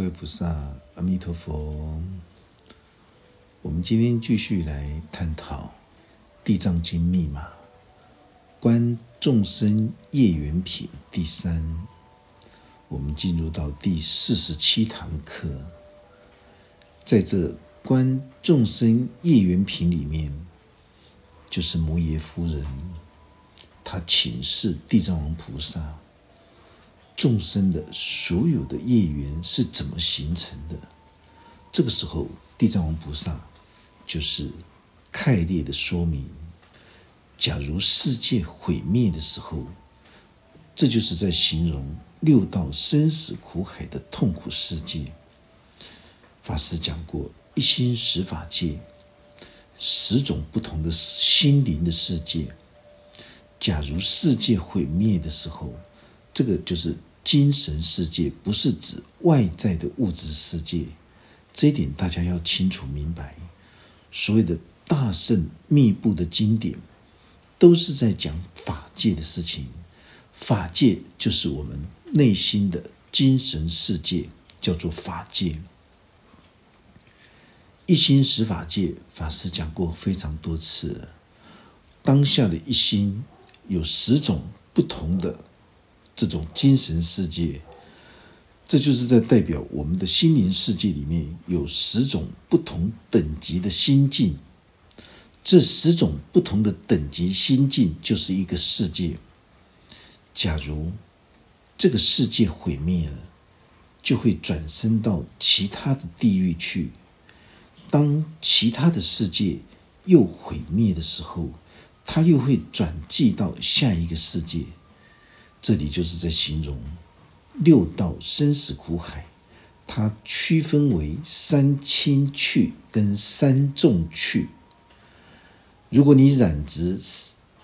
各位菩萨，阿弥陀佛。我们今天继续来探讨《地藏经》密码，观众生业缘品第三。我们进入到第四十七堂课，在这观众生业缘品里面，就是摩耶夫人，她请示地藏王菩萨。众生的所有的业缘是怎么形成的？这个时候，地藏王菩萨就是概略的说明：假如世界毁灭的时候，这就是在形容六道生死苦海的痛苦世界。法师讲过，一心十法界，十种不同的心灵的世界。假如世界毁灭的时候，这个就是。精神世界不是指外在的物质世界，这一点大家要清楚明白。所谓的大圣密布的经典，都是在讲法界的事情。法界就是我们内心的精神世界，叫做法界。一心十法界，法师讲过非常多次了。当下的一心有十种不同的。这种精神世界，这就是在代表我们的心灵世界里面有十种不同等级的心境。这十种不同的等级心境就是一个世界。假如这个世界毁灭了，就会转生到其他的地狱去。当其他的世界又毁灭的时候，它又会转寄到下一个世界。这里就是在形容六道生死苦海，它区分为三轻趣跟三重趣。如果你染执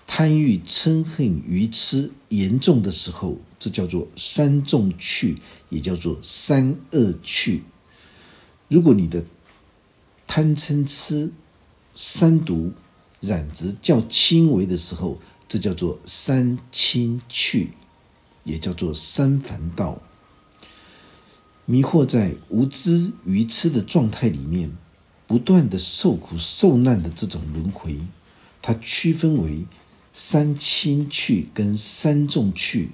贪欲嗔恨愚痴严重的时候，这叫做三重趣，也叫做三恶趣。如果你的贪嗔痴三毒染执较轻微的时候，这叫做三轻趣。也叫做三凡道，迷惑在无知愚痴的状态里面，不断的受苦受难的这种轮回，它区分为三清趣跟三重趣。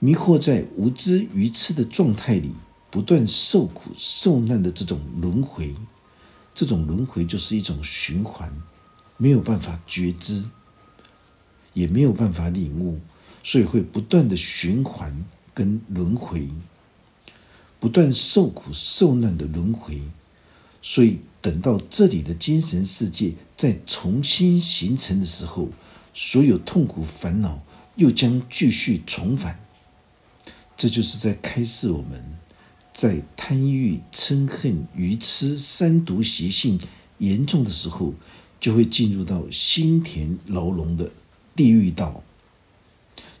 迷惑在无知愚痴的状态里，不断受苦受难的这种轮回，这种轮回就是一种循环，没有办法觉知，也没有办法领悟。所以会不断的循环跟轮回，不断受苦受难的轮回。所以等到这里的精神世界再重新形成的时候，所有痛苦烦恼又将继续重返。这就是在开示我们，在贪欲、嗔恨、愚痴三毒习性严重的时候，就会进入到心田牢笼的地狱道。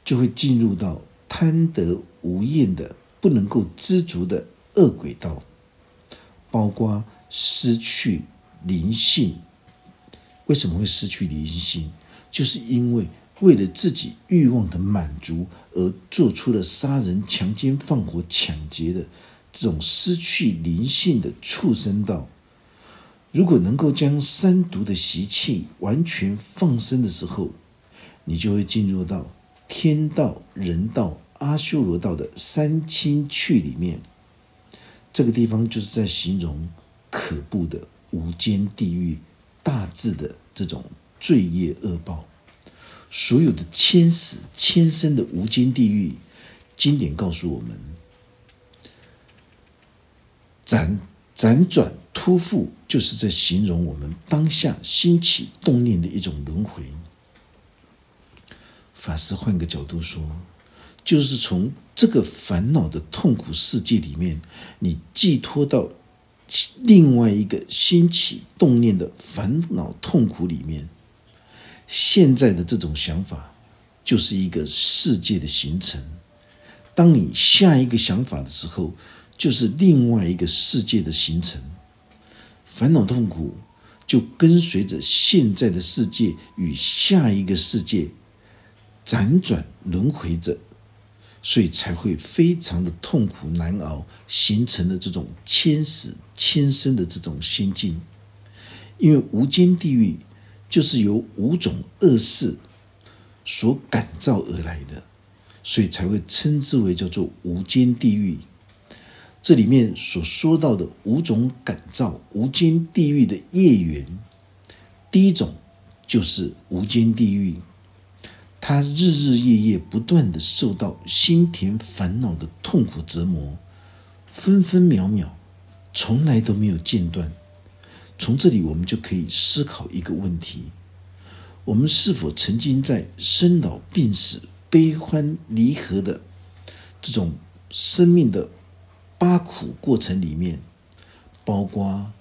就会进入到贪得无厌的、不能够知足的恶鬼道，包括失去灵性。为什么会失去灵性？就是因为为了自己欲望的满足而做出了杀人、强奸、放火、抢劫的这种失去灵性的畜生道。如果能够将三毒的习气完全放生的时候，你就会进入到。天道、人道、阿修罗道的三清趣里面，这个地方就是在形容可怖的无间地狱、大智的这种罪业恶报，所有的千死千生的无间地狱。经典告诉我们，辗辗转托付，就是在形容我们当下兴起动念的一种轮回。法师换个角度说，就是从这个烦恼的痛苦世界里面，你寄托到另外一个兴起动念的烦恼痛苦里面。现在的这种想法，就是一个世界的形成。当你下一个想法的时候，就是另外一个世界的形成。烦恼痛苦就跟随着现在的世界与下一个世界。辗转轮回着，所以才会非常的痛苦难熬，形成了这种千死千生的这种心境。因为无间地狱就是由五种恶事所感召而来的，所以才会称之为叫做无间地狱。这里面所说到的五种感召无间地狱的业缘，第一种就是无间地狱。他日日夜夜不断的受到心田烦恼的痛苦折磨，分分秒秒从来都没有间断。从这里，我们就可以思考一个问题：我们是否曾经在生老病死、悲欢离合的这种生命的八苦过程里面，包括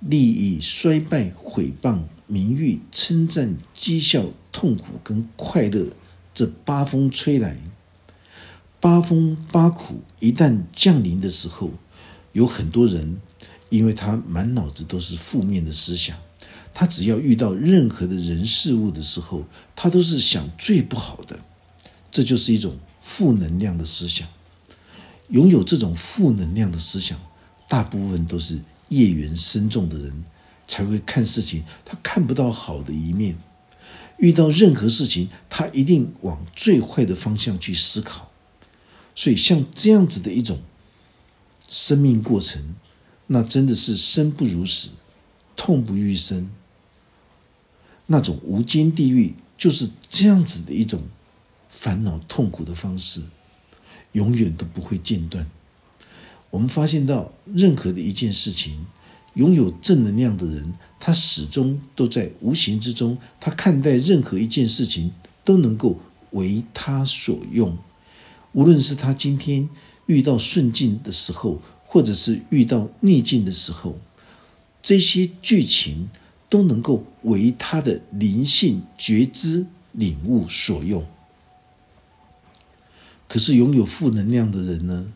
利益衰败、毁谤？名誉、称赞、讥笑、痛苦跟快乐，这八风吹来，八风八苦一旦降临的时候，有很多人，因为他满脑子都是负面的思想，他只要遇到任何的人事物的时候，他都是想最不好的，这就是一种负能量的思想。拥有这种负能量的思想，大部分都是业缘深重的人。才会看事情，他看不到好的一面。遇到任何事情，他一定往最坏的方向去思考。所以，像这样子的一种生命过程，那真的是生不如死，痛不欲生。那种无间地狱就是这样子的一种烦恼痛苦的方式，永远都不会间断。我们发现到任何的一件事情。拥有正能量的人，他始终都在无形之中，他看待任何一件事情都能够为他所用。无论是他今天遇到顺境的时候，或者是遇到逆境的时候，这些剧情都能够为他的灵性觉知领悟所用。可是拥有负能量的人呢？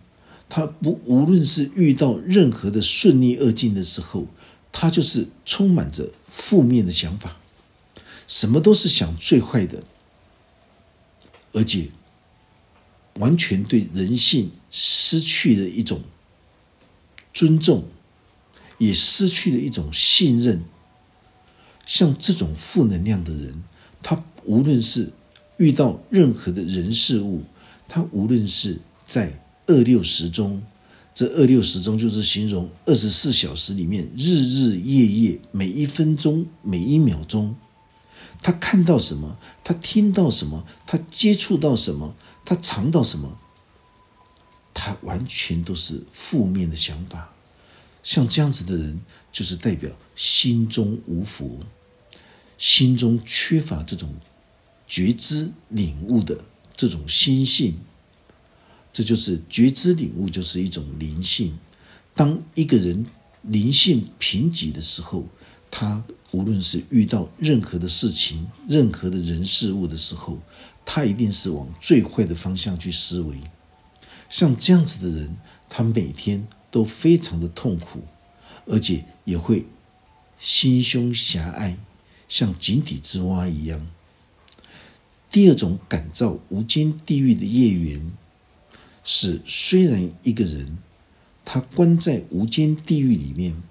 他不，无论是遇到任何的顺逆恶境的时候，他就是充满着负面的想法，什么都是想最坏的，而且完全对人性失去了一种尊重，也失去了一种信任。像这种负能量的人，他无论是遇到任何的人事物，他无论是在。二六时钟，这二六时钟就是形容二十四小时里面日日夜夜每一分钟每一秒钟，他看到什么，他听到什么，他接触到什么，他尝到什么，他完全都是负面的想法。像这样子的人，就是代表心中无佛，心中缺乏这种觉知领悟的这种心性。这就是觉知领悟，就是一种灵性。当一个人灵性贫瘠的时候，他无论是遇到任何的事情、任何的人事物的时候，他一定是往最坏的方向去思维。像这样子的人，他每天都非常的痛苦，而且也会心胸狭隘，像井底之蛙一样。第二种感召无间地狱的业缘。是，虽然一个人他关在无间地狱里面，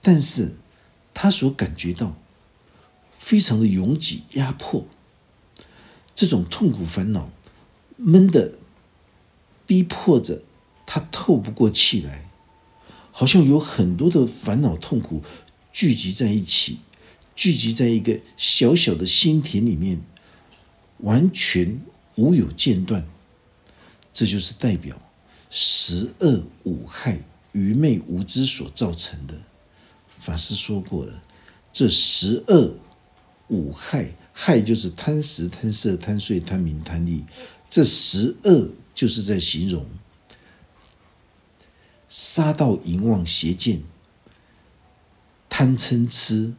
但是他所感觉到非常的拥挤压迫，这种痛苦烦恼闷的逼迫着他透不过气来，好像有很多的烦恼痛苦聚集在一起，聚集在一个小小的心田里面，完全无有间断。这就是代表十恶五害、愚昧无知所造成的。法师说过了，这十恶五害，害就是贪食、贪色、贪睡、贪名、贪利。这十恶就是在形容杀盗淫妄邪见、贪嗔痴，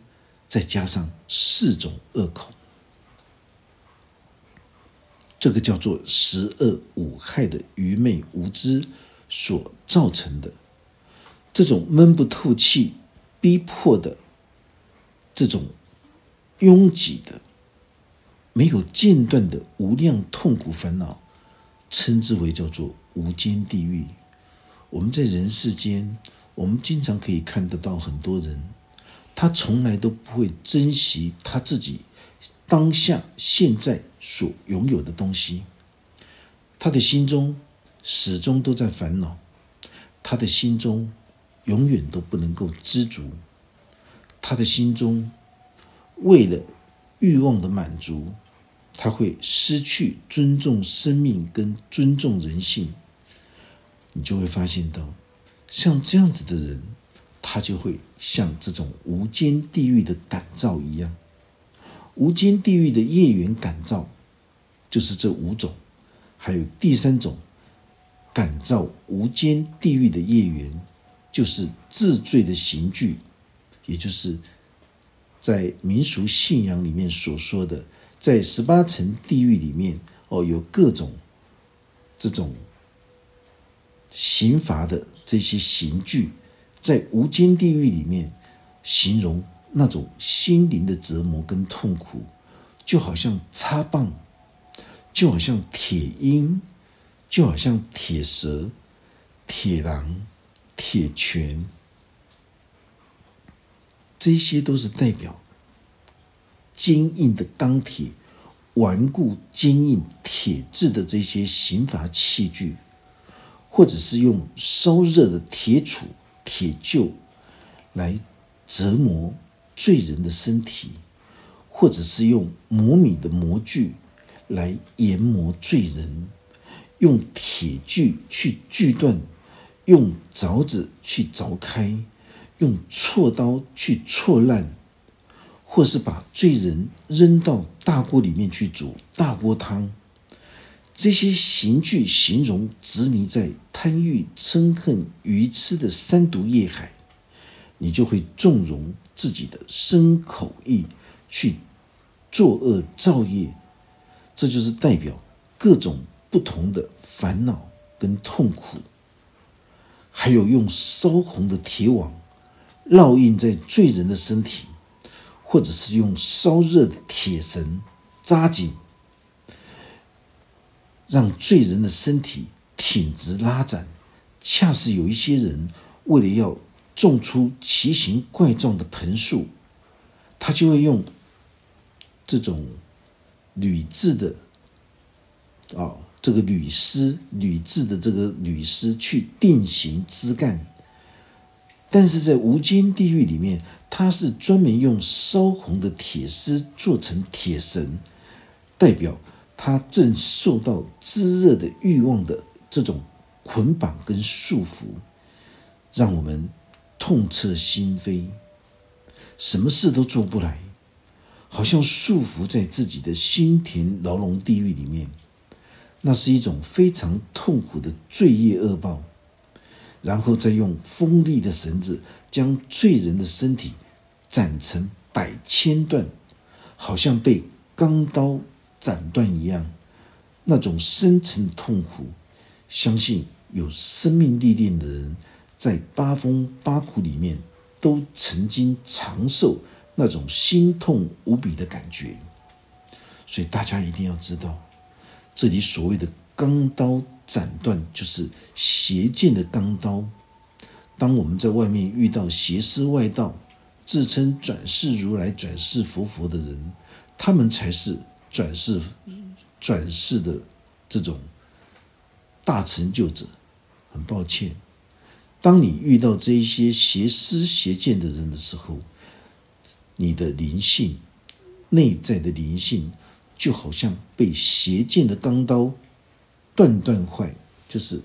再加上四种恶口。这个叫做十恶五害的愚昧无知所造成的，这种闷不透气、逼迫的这种拥挤的、没有间断的无量痛苦烦恼，称之为叫做无间地狱。我们在人世间，我们经常可以看得到很多人，他从来都不会珍惜他自己当下现在所拥有的东西，他的心中始终都在烦恼，他的心中永远都不能够知足，他的心中为了欲望的满足。他会失去尊重生命跟尊重人性，你就会发现到，像这样子的人，他就会像这种无间地狱的感召一样。无间地狱的业缘感召，就是这五种，还有第三种感召无间地狱的业缘，就是治罪的刑具，也就是在民俗信仰里面所说的。在十八层地狱里面，哦，有各种这种刑罚的这些刑具，在无间地狱里面，形容那种心灵的折磨跟痛苦，就好像插棒，就好像铁鹰，就好像铁蛇、铁狼、铁拳，这些都是代表。坚硬的钢铁，顽固坚硬铁质的这些刑罚器具，或者是用烧热的铁杵、铁臼来折磨罪人的身体，或者是用磨米的模具来研磨罪人，用铁锯去锯断，用凿子去凿开，用锉刀去锉烂。或是把罪人扔到大锅里面去煮大锅汤，这些刑具形容执迷在贪欲、嗔恨、愚痴的三毒业海，你就会纵容自己的身口意去作恶造业，这就是代表各种不同的烦恼跟痛苦，还有用烧红的铁网烙印在罪人的身体。或者是用烧热的铁绳扎紧，让罪人的身体挺直拉展。恰是有一些人为了要种出奇形怪状的盆树，他就会用这种铝制的啊，这个铝丝、铝制的这个铝丝去定型枝干。但是在无间地狱里面。它是专门用烧红的铁丝做成铁绳，代表他正受到炙热的欲望的这种捆绑跟束缚，让我们痛彻心扉，什么事都做不来，好像束缚在自己的心田牢笼地狱里面，那是一种非常痛苦的罪业恶报，然后再用锋利的绳子将罪人的身体。斩成百千段，好像被钢刀斩断一样，那种深沉痛苦，相信有生命历练的人，在八风八苦里面，都曾经尝受那种心痛无比的感觉。所以大家一定要知道，这里所谓的钢刀斩断，就是邪见的钢刀。当我们在外面遇到邪师外道，自称转世如来、转世佛佛的人，他们才是转世转世的这种大成就者。很抱歉，当你遇到这一些邪思邪见的人的时候，你的灵性、内在的灵性就好像被邪剑的钢刀断断坏，就是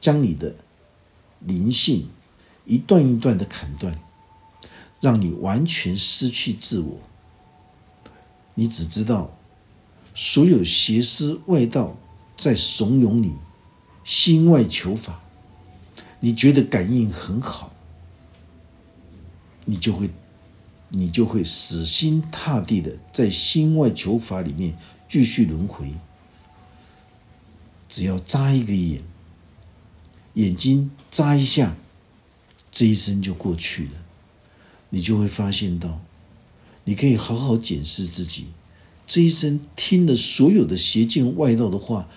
将你的灵性一段一段的砍断。让你完全失去自我，你只知道所有邪师外道在怂恿你心外求法，你觉得感应很好，你就会你就会死心塌地的在心外求法里面继续轮回。只要眨一个眼，眼睛眨一下，这一生就过去了。你就会发现到，你可以好好检视自己，这一生听了所有的邪见外道的话，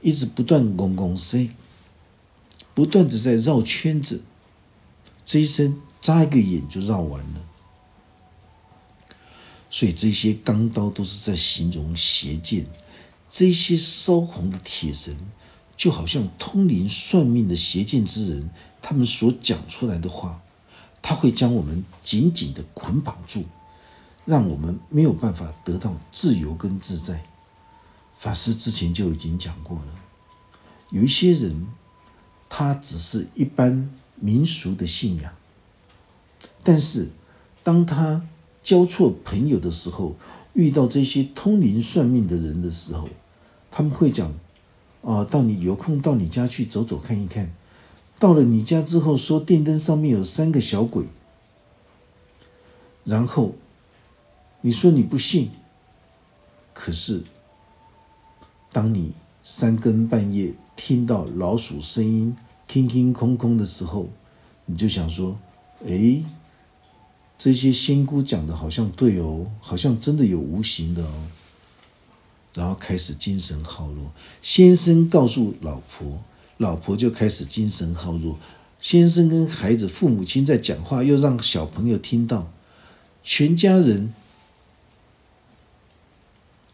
一直不断拱拱塞，不断的在绕圈子，这一生眨一个眼就绕完了。所以这些钢刀都是在形容邪剑，这些烧红的铁绳，就好像通灵算命的邪见之人，他们所讲出来的话，他会将我们紧紧的捆绑住，让我们没有办法得到自由跟自在。法师之前就已经讲过了，有一些人，他只是一般民俗的信仰，但是当他交错朋友的时候，遇到这些通灵算命的人的时候，他们会讲：“啊，到你有空到你家去走走看一看。”到了你家之后，说电灯上面有三个小鬼，然后你说你不信，可是当你三更半夜听到老鼠声音听听空空的时候，你就想说：“哎。”这些仙姑讲的好像对哦，好像真的有无形的哦，然后开始精神耗弱。先生告诉老婆，老婆就开始精神耗弱。先生跟孩子、父母亲在讲话，又让小朋友听到，全家人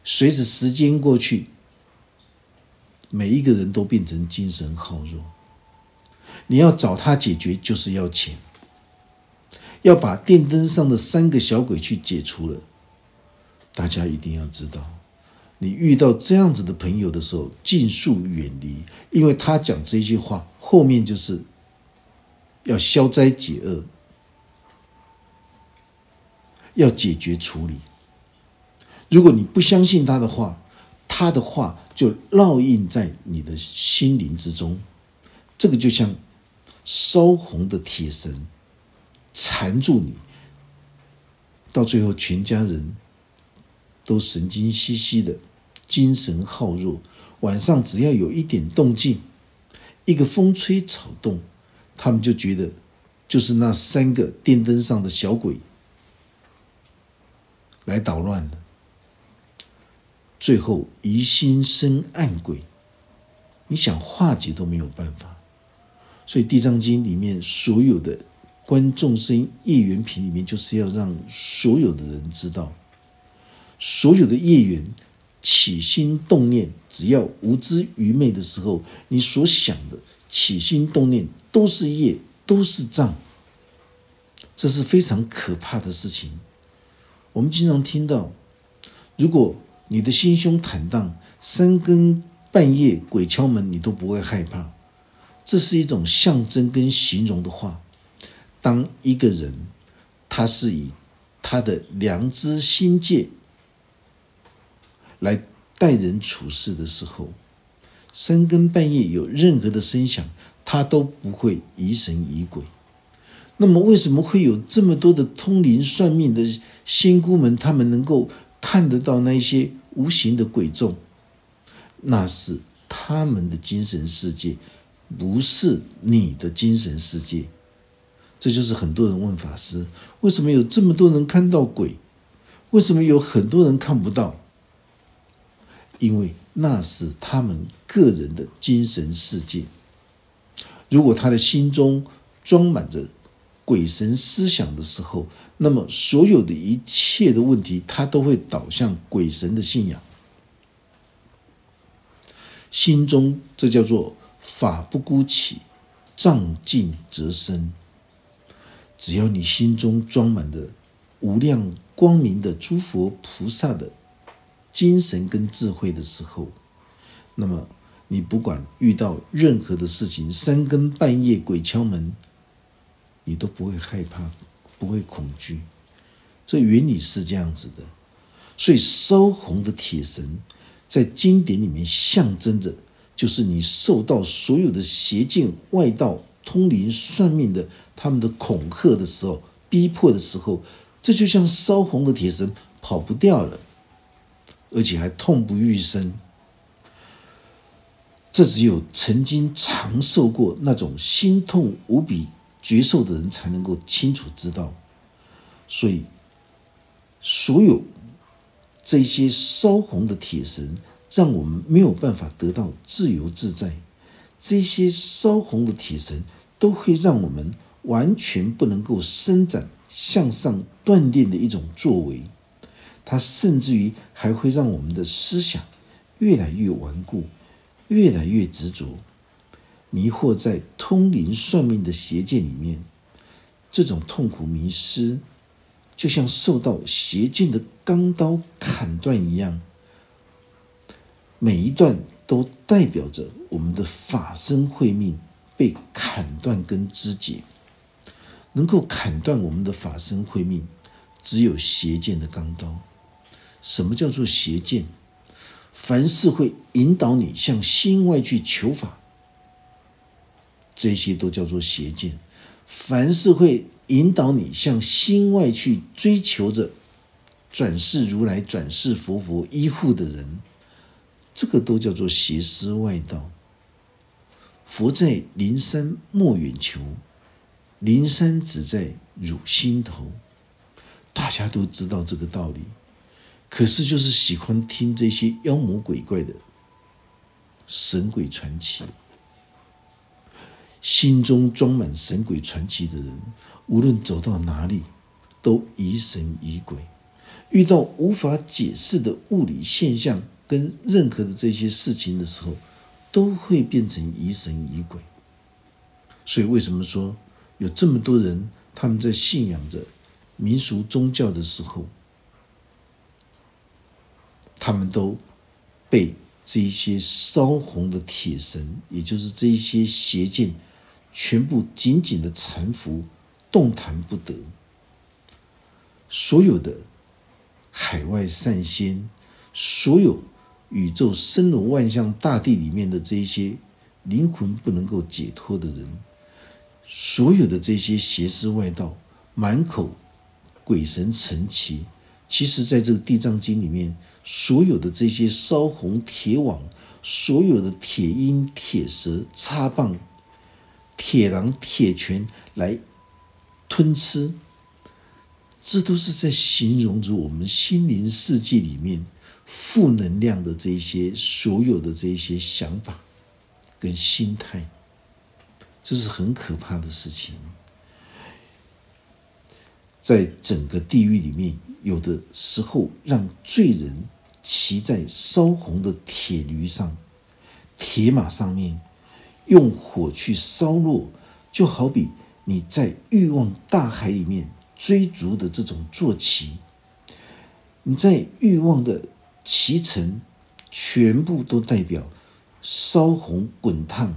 随着时间过去，每一个人都变成精神耗弱。你要找他解决，就是要钱。要把电灯上的三个小鬼去解除了，大家一定要知道，你遇到这样子的朋友的时候，尽速远离，因为他讲这些话后面就是要消灾解厄，要解决处理。如果你不相信他的话，他的话就烙印在你的心灵之中，这个就像烧红的铁绳。缠住你，到最后全家人都神经兮兮的，精神耗弱。晚上只要有一点动静，一个风吹草动，他们就觉得就是那三个电灯上的小鬼来捣乱了。最后疑心生暗鬼，你想化解都没有办法。所以《地藏经》里面所有的。观众生业缘品里面，就是要让所有的人知道，所有的业缘起心动念，只要无知愚昧的时候，你所想的起心动念都是业，都是障，这是非常可怕的事情。我们经常听到，如果你的心胸坦荡，三更半夜鬼敲门，你都不会害怕，这是一种象征跟形容的话。当一个人他是以他的良知心界来待人处事的时候，三更半夜有任何的声响，他都不会疑神疑鬼。那么，为什么会有这么多的通灵算命的仙姑们，他们能够看得到那些无形的鬼众？那是他们的精神世界，不是你的精神世界。这就是很多人问法师：为什么有这么多人看到鬼？为什么有很多人看不到？因为那是他们个人的精神世界。如果他的心中装满着鬼神思想的时候，那么所有的一切的问题，他都会导向鬼神的信仰。心中这叫做法不孤起，障尽则生。只要你心中装满的无量光明的诸佛菩萨的精神跟智慧的时候，那么你不管遇到任何的事情，三更半夜鬼敲门，你都不会害怕，不会恐惧。这原理是这样子的。所以烧红的铁绳在经典里面象征着，就是你受到所有的邪见外道。通灵算命的，他们的恐吓的时候，逼迫的时候，这就像烧红的铁绳，跑不掉了，而且还痛不欲生。这只有曾经尝受过那种心痛无比绝受的人，才能够清楚知道。所以，所有这些烧红的铁绳，让我们没有办法得到自由自在。这些烧红的铁绳都会让我们完全不能够伸展向上锻炼的一种作为。它甚至于还会让我们的思想越来越顽固，越来越执着，迷惑在通灵算命的邪见里面。这种痛苦迷失，就像受到邪见的钢刀砍断一样，每一段都代表着我们的法身慧命被砍断跟肢解。能够砍断我们的法身慧命，只有邪见的钢刀。什么叫做邪见？凡是会引导你向心外去求法，这些都叫做邪见。凡是会引导你向心外去追求着转世如来、转世佛佛依护的人，这个都叫做邪思外道。佛在灵山莫远求，灵山只在汝心头。大家都知道这个道理，可是就是喜欢听这些妖魔鬼怪的神鬼传奇。心中装满神鬼传奇的人，无论走到哪里，都疑神疑鬼；遇到无法解释的物理现象跟任何的这些事情的时候，都会变成疑神疑鬼。所以，为什么说有这么多人他们在信仰着民俗宗教的时候，他们都被这一些烧红的铁绳，也就是这一些邪见。全部紧紧的缠缚，动弹不得。所有的海外善仙，所有宇宙生罗万象大地里面的这些灵魂不能够解脱的人，所有的这些邪思外道，满口鬼神神奇，其实在这个地藏经里面，所有的这些烧红铁网，所有的铁鹰、铁蛇、插棒。铁狼、铁拳来吞吃，这都是在形容着我们心灵世界里面负能量的这些所有的这些想法跟心态，这是很可怕的事情。在整个地狱里面，有的时候让罪人骑在烧红的铁驴上、铁马上面。用火去烧落，就好比你在欲望大海里面追逐的这种坐骑，你在欲望的脐橙，全部都代表烧红滚烫、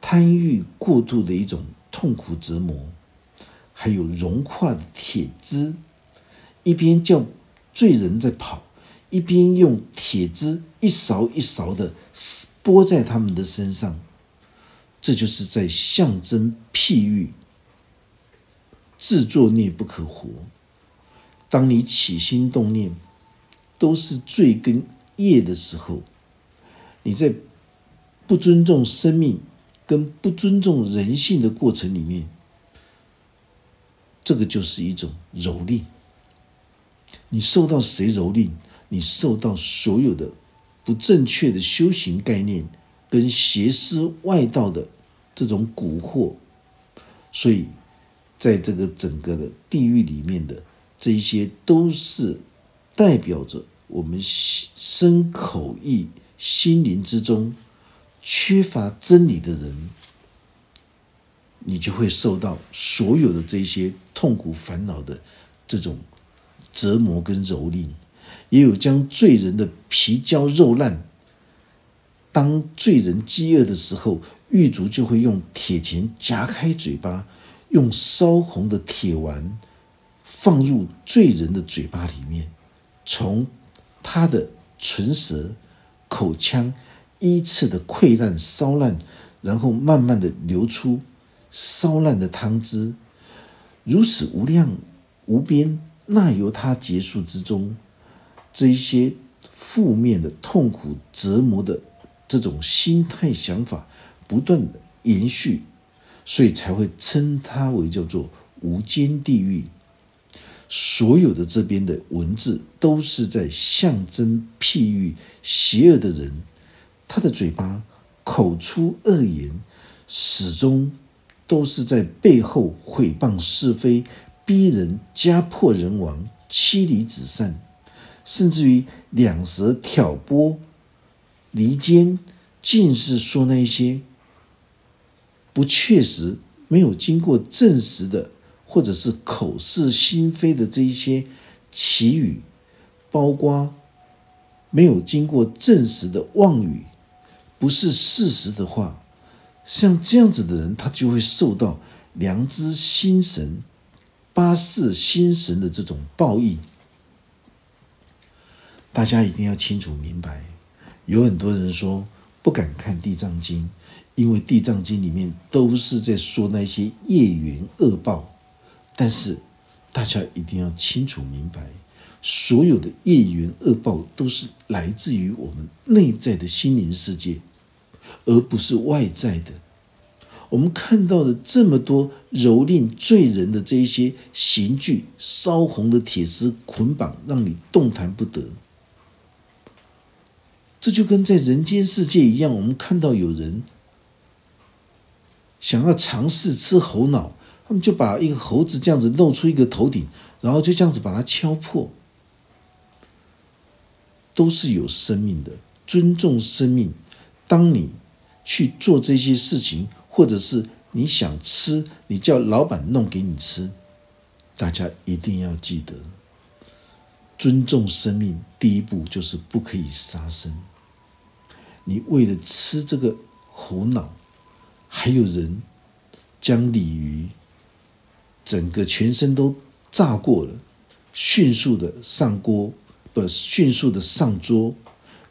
贪欲过度的一种痛苦折磨，还有融化的铁枝，一边叫罪人在跑，一边用铁枝一勺一勺的拨在他们的身上。这就是在象征譬喻，自作孽不可活。当你起心动念都是罪跟业的时候，你在不尊重生命跟不尊重人性的过程里面，这个就是一种蹂躏。你受到谁蹂躏？你受到所有的不正确的修行概念。跟邪思外道的这种蛊惑，所以在这个整个的地狱里面的这一些，都是代表着我们身口意心灵之中缺乏真理的人，你就会受到所有的这些痛苦烦恼的这种折磨跟蹂躏，也有将罪人的皮焦肉烂。当罪人饥饿的时候，狱卒就会用铁钳夹开嘴巴，用烧红的铁丸放入罪人的嘴巴里面，从他的唇舌、口腔依次的溃烂、烧烂，然后慢慢的流出烧烂的汤汁，如此无量无边，那由他结束之中，这一些负面的痛苦折磨的。这种心态想法不断的延续，所以才会称它为叫做无间地狱。所有的这边的文字都是在象征譬喻邪恶的人，他的嘴巴口出恶言，始终都是在背后毁谤是非，逼人家破人亡，妻离子散，甚至于两舌挑拨离间，尽是说那些不确实、没有经过证实的。或者是口是心非的这一些奇语，包括没有经过证实的妄语，不是事实的话，像这样子的人，他就会受到良知心神、八世心神的这种报应。大家一定要清楚明白，有很多人说不敢看《地藏经》，因为《地藏经》里面都是在说那些业缘恶报。但是，大家一定要清楚明白，所有的业缘恶报都是来自于我们内在的心灵世界，而不是外在的。我们看到的这么多蹂躏罪人的这一些刑具，烧红的铁丝捆绑，让你动弹不得。这就跟在人间世界一样，我们看到有人想要尝试吃猴脑。他们就把一个猴子这样子露出一个头顶，然后就这样子把它敲破。都是有生命的，尊重生命。当你去做这些事情，或者是你想吃，你叫老板弄给你吃，大家一定要记得，尊重生命。第一步就是不可以杀生。你为了吃这个猴脑，还有人将鲤鱼。整个全身都炸过了，迅速的上锅，不，迅速的上桌，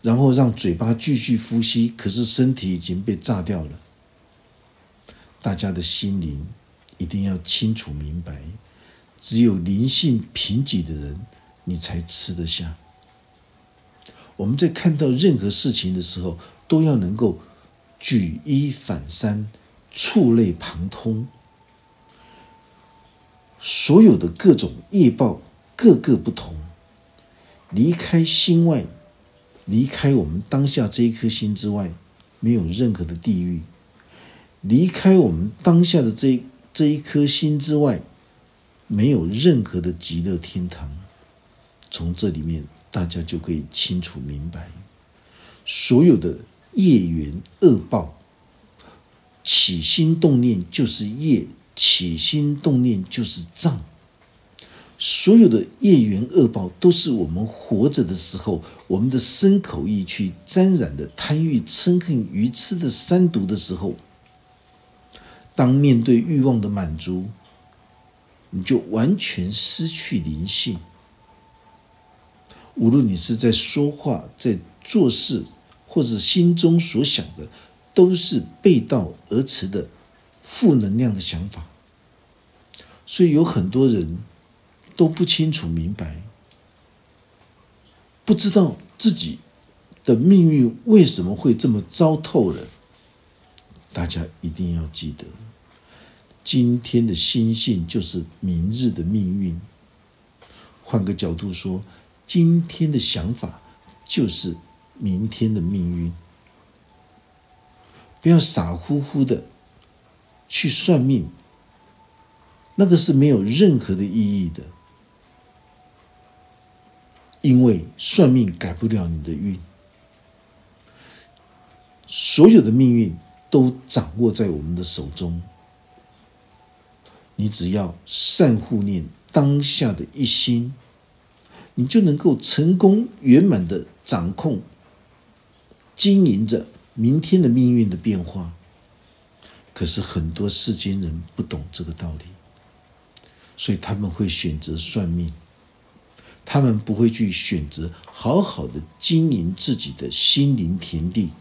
然后让嘴巴继续呼吸，可是身体已经被炸掉了。大家的心灵一定要清楚明白，只有灵性贫瘠的人，你才吃得下。我们在看到任何事情的时候，都要能够举一反三，触类旁通。所有的各种业报，各个不同。离开心外，离开我们当下这一颗心之外，没有任何的地狱；离开我们当下的这这一颗心之外，没有任何的极乐天堂。从这里面，大家就可以清楚明白，所有的业缘恶报，起心动念就是业。起心动念就是障，所有的业缘恶报都是我们活着的时候，我们的身口意去沾染的贪欲嗔恨愚痴的三毒的时候，当面对欲望的满足，你就完全失去灵性。无论你是在说话、在做事，或者心中所想的，都是背道而驰的负能量的想法。所以有很多人都不清楚明白，不知道自己的命运为什么会这么糟透了。大家一定要记得，今天的心性就是明日的命运。换个角度说，今天的想法就是明天的命运。不要傻乎乎的去算命。那个是没有任何的意义的，因为算命改不了你的运，所有的命运都掌握在我们的手中。你只要善护念当下的一心，你就能够成功圆满的掌控、经营着明天的命运的变化。可是很多世间人不懂这个道理。所以他们会选择算命，他们不会去选择好好的经营自己的心灵田地。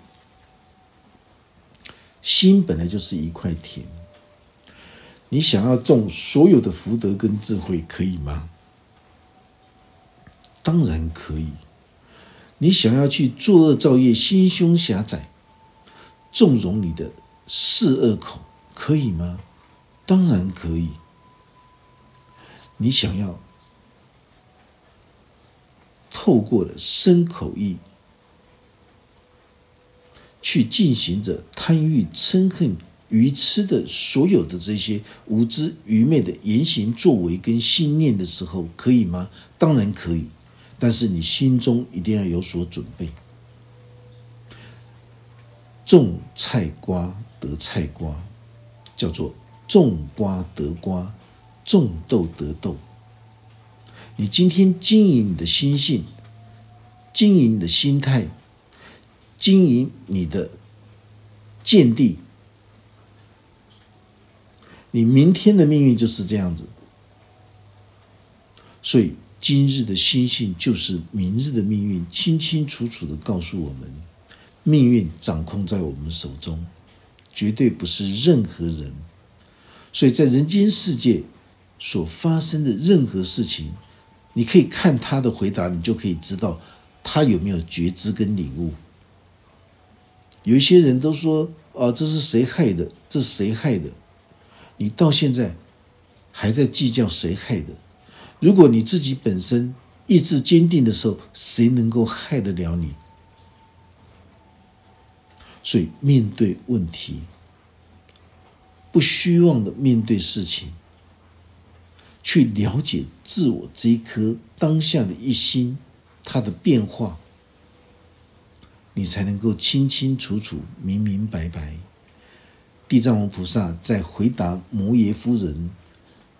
心本来就是一块田，你想要种所有的福德跟智慧，可以吗？当然可以。你想要去作恶造业，心胸狭窄，纵容你的四恶口，可以吗？当然可以。你想要透过了身口意，去进行着贪欲、嗔恨、愚痴的所有的这些无知、愚昧的言行作为跟心念的时候，可以吗？当然可以，但是你心中一定要有所准备。种菜瓜得菜瓜，叫做种瓜得瓜，种豆得豆。你今天经营你的心性，经营你的心态，经营你的见地，你明天的命运就是这样子。所以，今日的心性就是明日的命运，清清楚楚的告诉我们：命运掌控在我们手中，绝对不是任何人。所以在人间世界所发生的任何事情。你可以看他的回答，你就可以知道他有没有觉知跟领悟。有一些人都说：“啊，这是谁害的？这是谁害的？”你到现在还在计较谁害的？如果你自己本身意志坚定的时候，谁能够害得了你？所以面对问题，不虚妄的面对事情。去了解自我这一颗当下的一心，它的变化，你才能够清清楚楚、明明白白。地藏王菩萨在回答摩耶夫人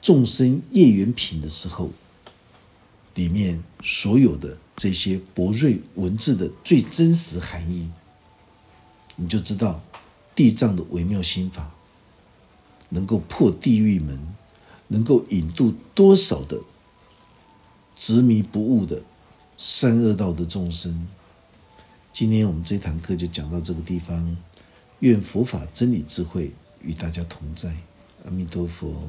众生业缘品的时候，里面所有的这些博瑞文字的最真实含义，你就知道地藏的微妙心法能够破地狱门。能够引渡多少的执迷不悟的善恶道的众生？今天我们这堂课就讲到这个地方。愿佛法真理智慧与大家同在。阿弥陀佛。